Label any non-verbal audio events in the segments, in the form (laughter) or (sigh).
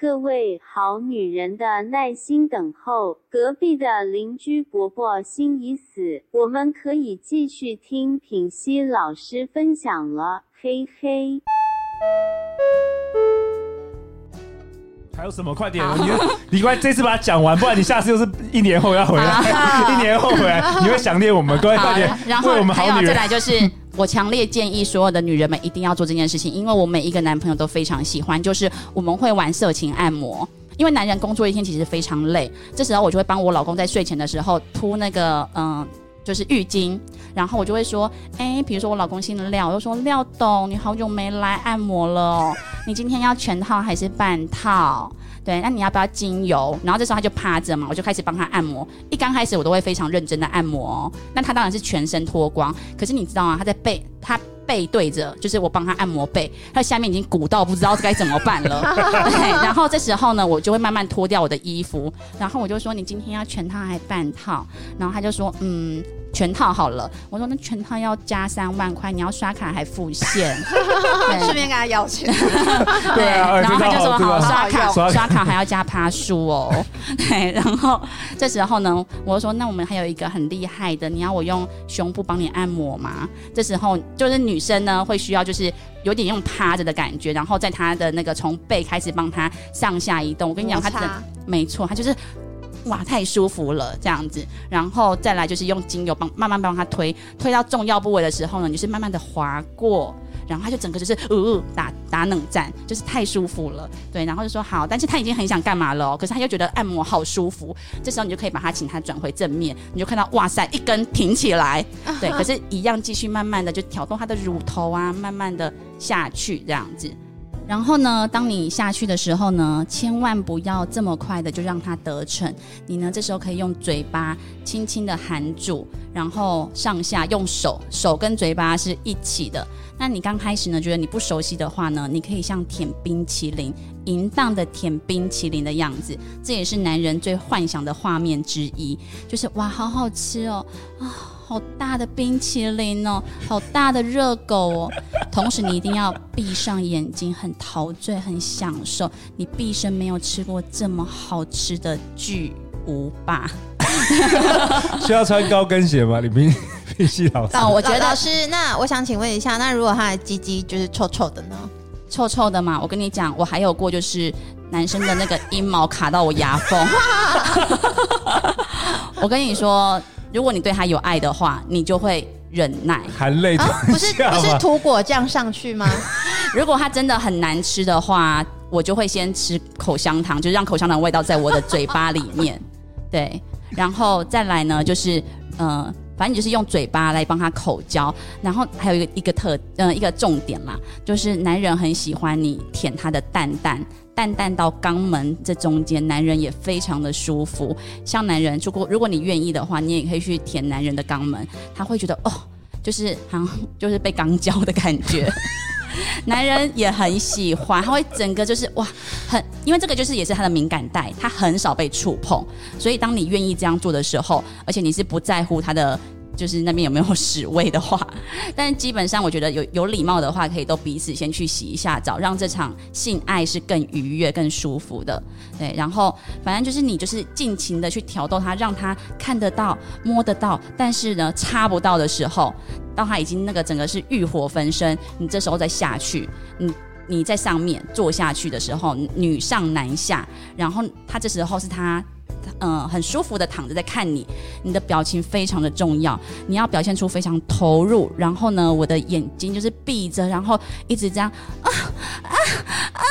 各位好女人的耐心等候。隔壁的邻居伯伯心已死，我们可以继续听品熙老师分享了，嘿嘿。还有什么？快点！你你快这次把它讲完，不然你下次又是一年后要回来，(laughs) 一年后回来你会想念我们，各位快点。然后我们好女人再来就是。我强烈建议所有的女人们一定要做这件事情，因为我每一个男朋友都非常喜欢，就是我们会玩色情按摩。因为男人工作一天其实非常累，这时候我就会帮我老公在睡前的时候铺那个嗯，就是浴巾，然后我就会说，哎，比如说我老公姓廖，我就说廖董，你好久没来按摩了哦，你今天要全套还是半套？对，那你要不要精油？然后这时候他就趴着嘛，我就开始帮他按摩。一刚开始我都会非常认真的按摩，那他当然是全身脱光。可是你知道吗？他在背，他背对着，就是我帮他按摩背，他下面已经鼓到不知道该怎么办了。(laughs) 对，然后这时候呢，我就会慢慢脱掉我的衣服，然后我就说：“你今天要全套还半套？”然后他就说：“嗯。”全套好了，我说那全套要加三万块，你要刷卡还付现，(laughs) 顺便跟他要钱。(laughs) 对，然后他就说好刷卡，刷卡还要加趴数哦。对，然后这时候呢，我就说那我们还有一个很厉害的，你要我用胸部帮你按摩吗？这时候就是女生呢会需要就是有点用趴着的感觉，然后在他的那个从背开始帮他上下移动。我跟你讲，她的没错，他就是。哇，太舒服了，这样子，然后再来就是用精油帮慢慢帮他推，推到重要部位的时候呢，你就是慢慢的划过，然后他就整个就是呃打打冷战，就是太舒服了，对，然后就说好，但是他已经很想干嘛了，可是他又觉得按摩好舒服，这时候你就可以把他请他转回正面，你就看到哇塞，一根挺起来，(laughs) 对，可是一样继续慢慢的就挑动他的乳头啊，慢慢的下去这样子。然后呢，当你下去的时候呢，千万不要这么快的就让它得逞。你呢，这时候可以用嘴巴轻轻的含住，然后上下用手，手跟嘴巴是一起的。那你刚开始呢，觉得你不熟悉的话呢，你可以像舔冰淇淋，淫荡的舔冰淇淋的样子，这也是男人最幻想的画面之一，就是哇，好好吃哦，啊。好大的冰淇淋哦，好大的热狗哦。(laughs) 同时，你一定要闭上眼睛，很陶醉，很享受。你毕生没有吃过这么好吃的巨无霸。(laughs) 需要穿高跟鞋吗？李冰冰熙老师。哦，我觉得是。那我想请问一下，那如果他的鸡鸡就是臭臭的呢？臭臭的嘛？我跟你讲，我还有过就是男生的那个阴毛卡到我牙缝。(laughs) 我跟你说。如果你对他有爱的话，你就会忍耐，含泪、啊、不是不是涂果酱上去吗？(laughs) 如果他真的很难吃的话，我就会先吃口香糖，就是让口香糖味道在我的嘴巴里面。对，然后再来呢，就是呃，反正你就是用嘴巴来帮他口交。然后还有一个一个特呃一个重点啦，就是男人很喜欢你舔他的蛋蛋。淡淡到肛门这中间，男人也非常的舒服。像男人，如果如果你愿意的话，你也可以去舔男人的肛门，他会觉得哦，就是好像就是被肛交的感觉。(laughs) 男人也很喜欢，他会整个就是哇，很因为这个就是也是他的敏感带，他很少被触碰，所以当你愿意这样做的时候，而且你是不在乎他的。就是那边有没有屎味的话，(laughs) 但基本上我觉得有有礼貌的话，可以都彼此先去洗一下澡，让这场性爱是更愉悦、更舒服的。对，然后反正就是你就是尽情的去挑逗他，让他看得到、摸得到，但是呢插不到的时候，到他已经那个整个是欲火焚身，你这时候再下去，你你在上面坐下去的时候，女上男下，然后他这时候是他。嗯，很舒服的躺着在看你，你的表情非常的重要，你要表现出非常投入。然后呢，我的眼睛就是闭着，然后一直这样啊啊啊，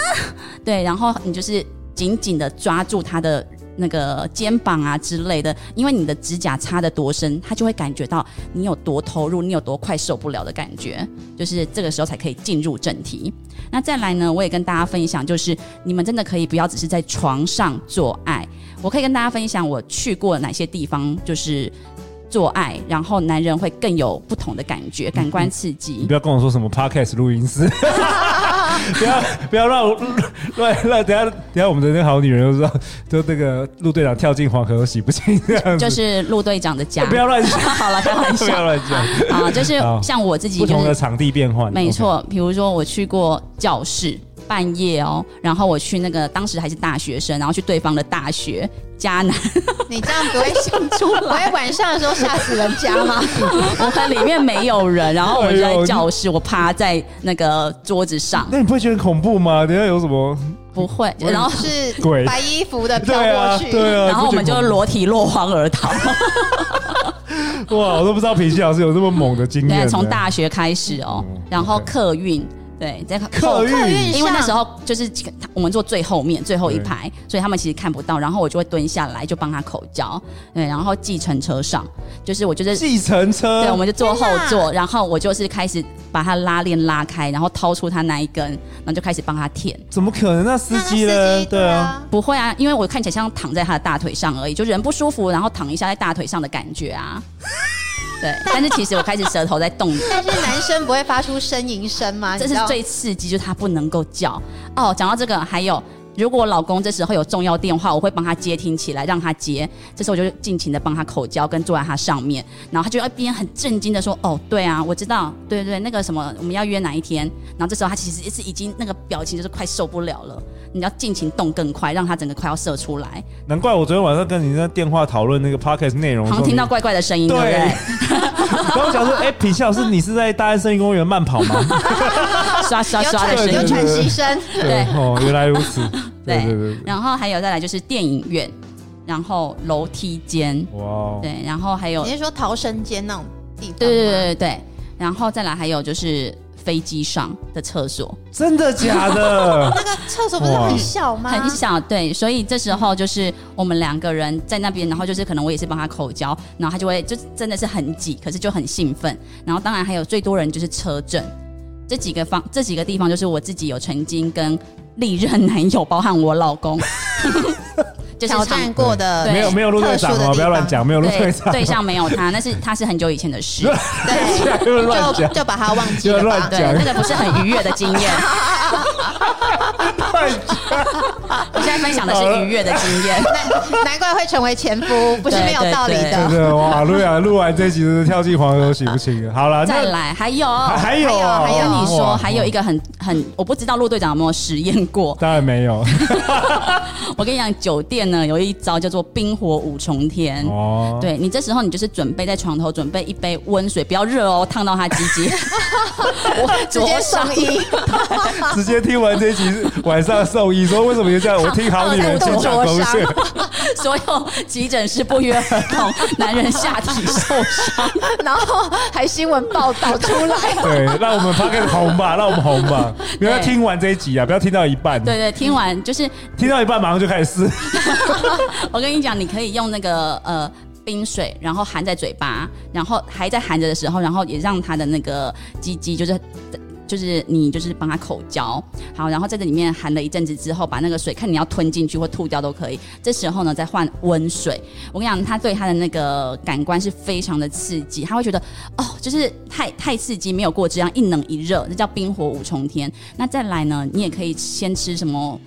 对，然后你就是紧紧的抓住他的那个肩膀啊之类的，因为你的指甲插得多深，他就会感觉到你有多投入，你有多快受不了的感觉，就是这个时候才可以进入正题。那再来呢，我也跟大家分享，就是你们真的可以不要只是在床上做爱。我可以跟大家分享我去过哪些地方，就是做爱，然后男人会更有不同的感觉，感官刺激。你不要跟我说什么 podcast 录音室。(laughs) 不要不要让我 (laughs) 乱乱，等下等下我们的那个好女人就说，就那个陆队长跳进黄河都洗不清这样子，就是陆队长的家。不要乱讲，(laughs) 好了，开玩笑，不要乱讲啊，就是像我自己、就是，不同的场地变换，没错。比如说我去过教室。半夜哦，然后我去那个当时还是大学生，然后去对方的大学迦南。(laughs) 你这样不会想出来？不会晚上的时候吓死人家吗？(laughs) 我看里面没有人，然后我就在教室，我趴在那个桌子上。那你不会觉得恐怖吗？等下有什么？不会，然后是鬼白衣服的飘过去，对啊，对啊，然后我们就裸体落荒而逃。(laughs) 哇，我都不知道品熙老师有这么猛的经验。对，从大学开始哦，嗯、然后客运。对，在客运，因为那时候就是我们坐最后面最后一排，所以他们其实看不到。然后我就会蹲下来，就帮他口交。对，然后计程车上，就是我就是计程车，对，我们就坐后座。然后我就是开始把他拉链拉开，然后掏出他那一根，然后就开始帮他舔。怎么可能？那司机呢？对啊，不会啊，因为我看起来像躺在他的大腿上而已，就人不舒服，然后躺一下在大腿上的感觉啊。(laughs) 对，但是其实我开始舌头在动。(laughs) 但是男生不会发出呻吟声吗？这是最刺激，就是他不能够叫。哦，讲到这个，还有。如果我老公这时候有重要电话，我会帮他接听起来，让他接。这时候我就尽情的帮他口交，跟坐在他上面，然后他就一边很震惊的说：“哦，对啊，我知道，对对对，那个什么，我们要约哪一天？”然后这时候他其实也是已经那个表情就是快受不了了，你要尽情动更快，让他整个快要射出来。(laughs) 难怪我昨天晚上跟你在电话讨论那个 podcast 内容，好像听到怪怪的声音，对不对？然后我想说，哎、欸，品熙老师，你是在大安森林公园慢跑吗？(laughs) 刷刷刷的声音，有喘息声，对哦，原来如此。对，对，对，然后还有再来就是电影院，然后楼梯间，哇、哦，对，然后还有你是说逃生间那种地方？对对对对对，然后再来还有就是飞机上的厕所，真的假的？(laughs) 那个厕所不是很小吗？很小，对，所以这时候就是我们两个人在那边，然后就是可能我也是帮他口交，然后他就会就真的是很挤，可是就很兴奋，然后当然还有最多人就是车震，这几个方这几个地方就是我自己有曾经跟。历任男友，包含我老公，(laughs) 就是挑战过的，没有没有陆队长哦，不要乱讲，没有陆队长，对象没有他，那是他是很久以前的事，(laughs) 对，(laughs) 就就把他忘记了吧，对，那个不是很愉悦的经验。(laughs) 我现在分享的是愉悦的经验，(laughs) 难难怪会成为前夫，不是没有道理的。对对哇，录完录完这集是跳进黄河都洗不清。好了，再来，还有还有还有，你说还有一个很很，我不知道陆队长有没有实验过？当然没有。(laughs) 我跟你讲，酒店呢有一招叫做冰火五重天。哦，对你这时候你就是准备在床头准备一杯温水，不要热哦，烫到他鸡鸡。我直接上衣。直接听完这集，晚上送医说为什么就这样？我听好女人情场攻略，(laughs) 所有急诊室不约而同，男人下体受伤，(laughs) 然后还新闻报道出来。对，让我们发个红吧，让我们红吧。(laughs) 不要听完这一集啊，不要听到一半。对对，听完就是听到一半马上就开始撕。我跟你讲，你可以用那个呃冰水，然后含在嘴巴，然后还在含着的时候，然后也让他的那个鸡鸡就是。就是你就是帮他口交，好，然后在这里面含了一阵子之后，把那个水看你要吞进去或吐掉都可以。这时候呢，再换温水。我跟你讲，他对他的那个感官是非常的刺激，他会觉得哦，就是太太刺激，没有过这样一冷一热，这叫冰火五重天。那再来呢，你也可以先吃什么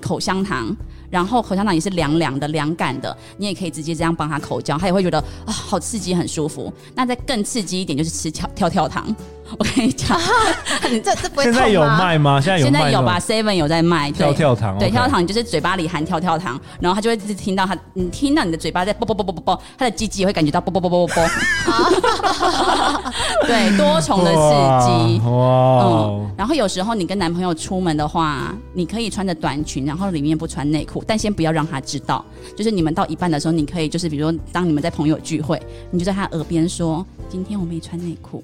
口香糖。然后口香糖也是凉凉的、凉感的，你也可以直接这样帮他口交，他也会觉得啊、好刺激，很舒服。那再更刺激一点，就是吃跳跳跳糖。我跟你讲，(laughs) 你这这不会现在有卖吗？现在有卖，现在有吧？Seven 有在卖跳跳糖，对，跳跳糖你就是嘴巴里含跳跳糖，然后他就会一直听到他，你听到你的嘴巴在啵啵啵啵啵啵，他的鸡鸡也会感觉到啵啵啵啵啵啵。(laughs) 对，多重的刺激哇！嗯，然后有时候你跟男朋友出门的话，你可以穿着短裙，然后里面不穿内裤。但先不要让他知道，就是你们到一半的时候，你可以就是比如说，当你们在朋友聚会，你就在他耳边说：“今天我没穿内裤。”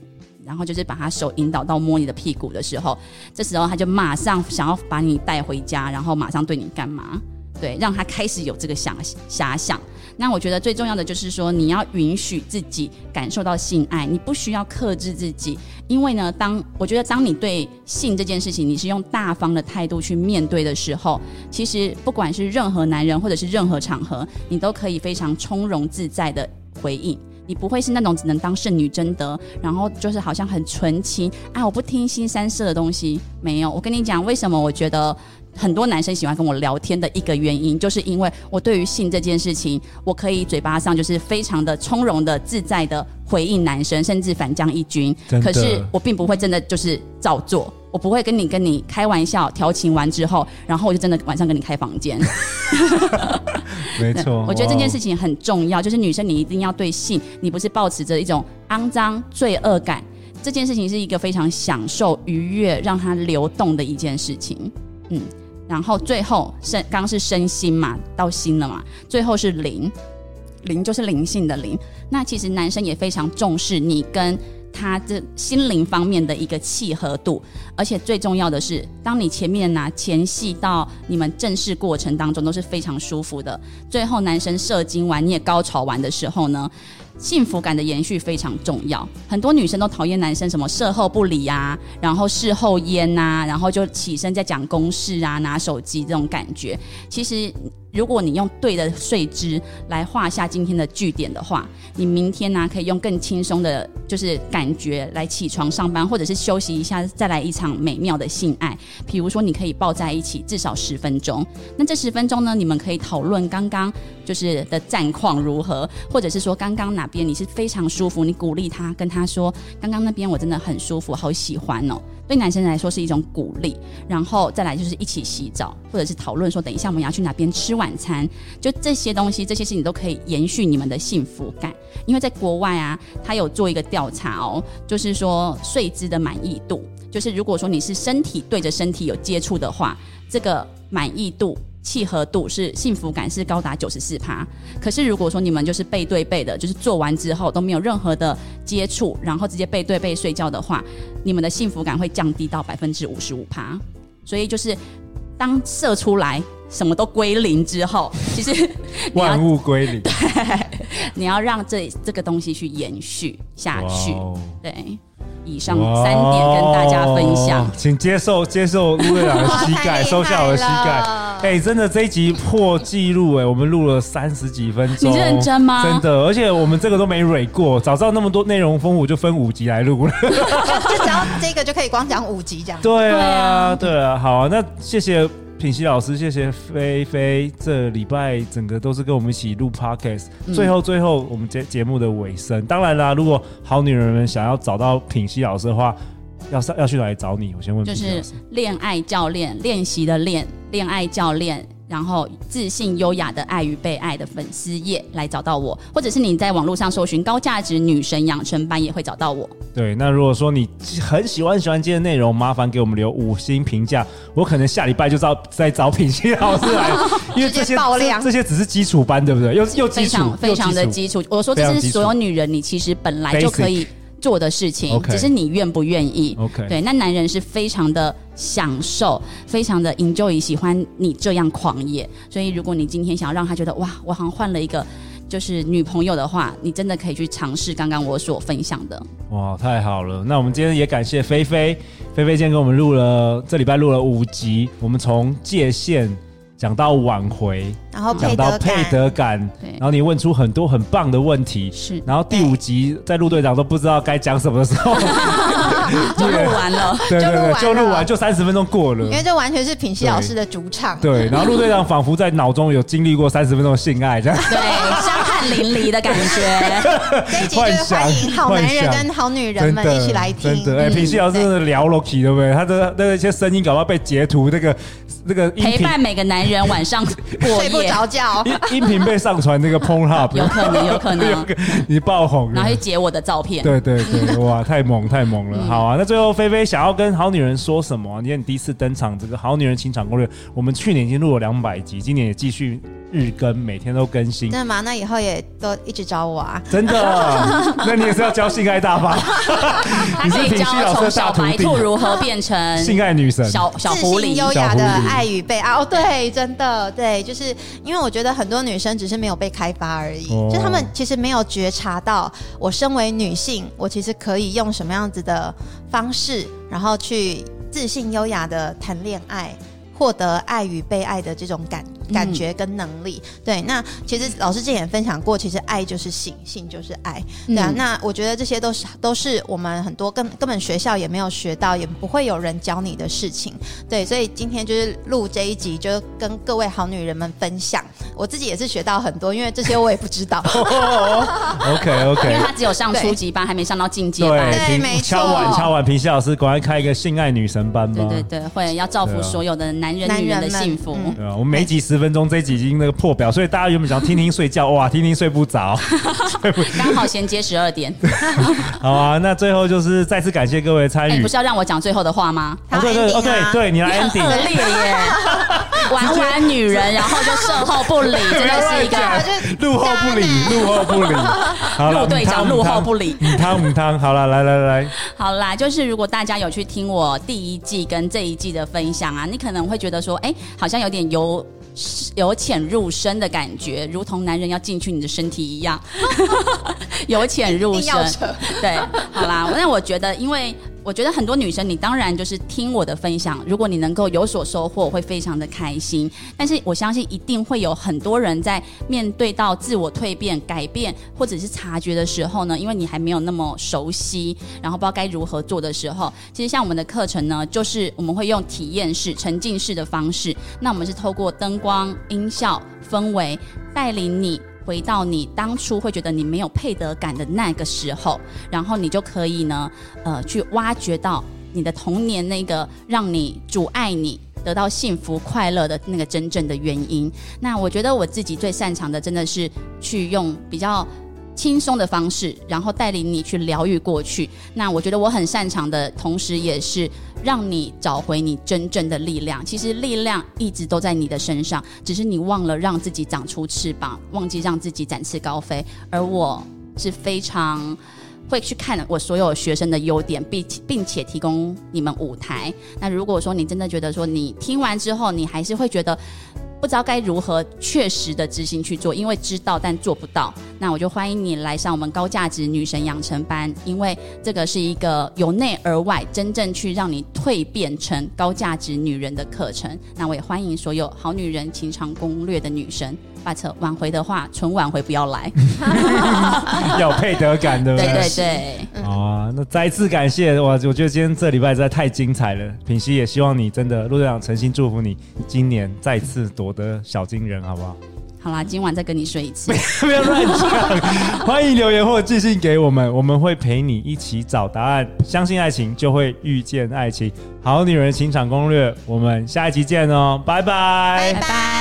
然后就是把他手引导到摸你的屁股的时候，这时候他就马上想要把你带回家，然后马上对你干嘛？对，让他开始有这个想遐想。那我觉得最重要的就是说，你要允许自己感受到性爱，你不需要克制自己，因为呢，当我觉得当你对性这件事情，你是用大方的态度去面对的时候，其实不管是任何男人或者是任何场合，你都可以非常从容自在的回应。你不会是那种只能当圣女贞德，然后就是好像很纯情啊，我不听新三色的东西。没有，我跟你讲，为什么我觉得很多男生喜欢跟我聊天的一个原因，就是因为我对于性这件事情，我可以嘴巴上就是非常的从容的、自在的回应男生，甚至反将一军。可是我并不会真的就是照做。我不会跟你跟你开玩笑调情完之后，然后我就真的晚上跟你开房间。(laughs) 没错，我觉得这件事情很重要，就是女生你一定要对性，你不是抱持着一种肮脏罪恶感，这件事情是一个非常享受、愉悦、让它流动的一件事情。嗯，然后最后身刚刚是身心嘛，到心了嘛，最后是灵，灵就是灵性的灵。那其实男生也非常重视你跟。他这心灵方面的一个契合度，而且最重要的是，当你前面拿前戏到你们正式过程当中都是非常舒服的，最后男生射精完你也高潮完的时候呢，幸福感的延续非常重要。很多女生都讨厌男生什么事后不理啊，然后事后烟呐、然后就起身在讲公事啊，拿手机这种感觉，其实。如果你用对的睡姿来画下今天的句点的话，你明天呢、可以用更轻松的，就是感觉来起床上班，或者是休息一下，再来一场美妙的性爱。比如说，你可以抱在一起至少十分钟。那这十分钟呢，你们可以讨论刚刚就是的战况如何，或者是说刚刚哪边你是非常舒服，你鼓励他，跟他说刚刚那边我真的很舒服，好喜欢哦。对男生来说是一种鼓励，然后再来就是一起洗澡，或者是讨论说等一下我们要去哪边吃晚餐，就这些东西，这些事情都可以延续你们的幸福感。因为在国外啊，他有做一个调查哦，就是说睡姿的满意度，就是如果说你是身体对着身体有接触的话，这个满意度。契合度是幸福感是高达九十四趴，可是如果说你们就是背对背的，就是做完之后都没有任何的接触，然后直接背对背睡觉的话，你们的幸福感会降低到百分之五十五趴。所以就是当射出来什么都归零之后，其实 (laughs) 万物归零，(laughs) 对，你要让这这个东西去延续下去，对。以上三点跟大家分享，请接受接受陆队长的膝盖，(laughs) 收下我的膝盖。哎、欸，真的这一集破纪录哎，我们录了三十几分钟，你认真吗？真的，而且我们这个都没蕊过，早知道那么多内容丰富，就分五集来录了。(laughs) 就只要这个就可以光讲五集这样。对啊，对啊，好啊，那谢谢。品熙老师，谢谢菲菲，这礼拜整个都是跟我们一起录 podcast。最后，最后我们节节目的尾声，当然啦，如果好女人们想要找到品熙老师的话，要上要去哪里找你？我先问。就是恋爱教练，练习的练，恋爱教练。然后自信优雅的爱与被爱的粉丝页来找到我，或者是你在网络上搜寻高价值女神养成班也会找到我。对，那如果说你很喜欢喜欢今天的内容，麻烦给我们留五星评价。我可能下礼拜就找再找品熙老师来，因为这些 (laughs) 这，这些只是基础班，对不对？又又基础，非常非常的基础。我说这是所有女人，你其实本来就可以。做的事情，okay. 只是你愿不愿意。OK，对，那男人是非常的享受，非常的 enjoy，喜欢你这样狂野。所以，如果你今天想要让他觉得哇，我好像换了一个就是女朋友的话，你真的可以去尝试刚刚我所分享的。哇，太好了！那我们今天也感谢菲菲，菲菲今天给我们录了这礼拜录了五集，我们从界限。讲到挽回，然后讲到配得感，然后你问出很多很棒的问题，是，然后第五集在陆队长都不知道该讲什么的时候，(laughs) 就录完了，(laughs) 对对对，就录完就三十分钟过了，因为这完全是品熙老师的主场，对，然后陆队长仿佛在脑中有经历过三十分钟的性爱这样，对，香汗淋漓的感觉，(laughs) 这一集就是欢迎好男人跟好女人们一起来听，真的，哎，品熙老师真的聊 Loki 对不对？他的那些声音搞不好被截图那个。那个陪伴每个男人晚上过夜，(laughs) 睡不着觉，音频被上传那个 Pornhub，有可能，有可能，你爆红，然后去截我的照片，对对对，哇，太猛太猛了，嗯、好啊，那最后菲菲想要跟好女人说什么？你看你第一次登场，这个好女人情场攻略，我们去年已经录了两百集，今年也继续。日更，每天都更新，真的吗？那以后也都一直找我啊！真的，(laughs) 那你也是要教性爱大法？(laughs) 你是品熙老师从小白兔如何变成性爱女神？小小狐狸，优雅的爱爱与被爱。哦，对，真的对，就是因为我觉得很多女生只是没有被开发而已，哦、就她们其实没有觉察到，我身为女性，我其实可以用什么样子的方式，然后去自信优雅的谈恋爱。获得爱与被爱的这种感感觉跟能力，嗯、对。那其实老师之前也分享过，其实爱就是性，性就是爱，对啊。嗯、那我觉得这些都是都是我们很多根根本学校也没有学到，也不会有人教你的事情，对。所以今天就是录这一集，就跟各位好女人们分享。我自己也是学到很多，因为这些我也不知道。OK OK，因为他只有上初级班，还没上到进阶班。对，没错。敲碗敲碗，平西老师，果然开一个性爱女神班吧。对对对，会要造福所有的男。男人女人的幸福，对啊，我们每集十分钟，这一集已经那个破表，所以大家原本想听听睡觉，(laughs) 哇，听听睡不着，(laughs) 刚好衔接十二点。(laughs) 好啊，那最后就是再次感谢各位参与。不是要让我讲最后的话吗？对对对对，你来 ending。恶劣耶，玩玩女人，然后就售后不理，真的是一个路后不理，路后不理。好了，队长路后不理，母汤母汤。好了，来来来，好啦，就是如果大家有去听我第一季跟这一季的分享啊，你可能会。觉得说，哎，好像有点由由浅入深的感觉，如同男人要进去你的身体一样，(laughs) 由浅入深。对，好啦，那我觉得，因为。我觉得很多女生，你当然就是听我的分享，如果你能够有所收获，会非常的开心。但是我相信一定会有很多人在面对到自我蜕变、改变或者是察觉的时候呢，因为你还没有那么熟悉，然后不知道该如何做的时候，其实像我们的课程呢，就是我们会用体验式、沉浸式的方式，那我们是透过灯光、音效、氛围带领你。回到你当初会觉得你没有配得感的那个时候，然后你就可以呢，呃，去挖掘到你的童年那个让你阻碍你得到幸福快乐的那个真正的原因。那我觉得我自己最擅长的，真的是去用比较。轻松的方式，然后带领你去疗愈过去。那我觉得我很擅长的，同时也是让你找回你真正的力量。其实力量一直都在你的身上，只是你忘了让自己长出翅膀，忘记让自己展翅高飞。而我是非常会去看我所有学生的优点，并并且提供你们舞台。那如果说你真的觉得说你听完之后，你还是会觉得。不知道该如何确实的执行去做，因为知道但做不到，那我就欢迎你来上我们高价值女神养成班，因为这个是一个由内而外真正去让你蜕变成高价值女人的课程。那我也欢迎所有好女人情场攻略的女神。把车挽回的话，纯挽回不要来，(laughs) 要配得感的。对对对，好啊，那再次感谢哇！我觉得今天这礼拜实在太精彩了。品熙也希望你真的，陆队长诚心祝福你，今年再次夺得小金人，好不好？好啦，今晚再跟你睡一次。(laughs) 不要乱讲，欢迎留言或寄信给我们，我们会陪你一起找答案。相信爱情，就会遇见爱情。好女人情场攻略，我们下一集见哦，拜拜，拜拜。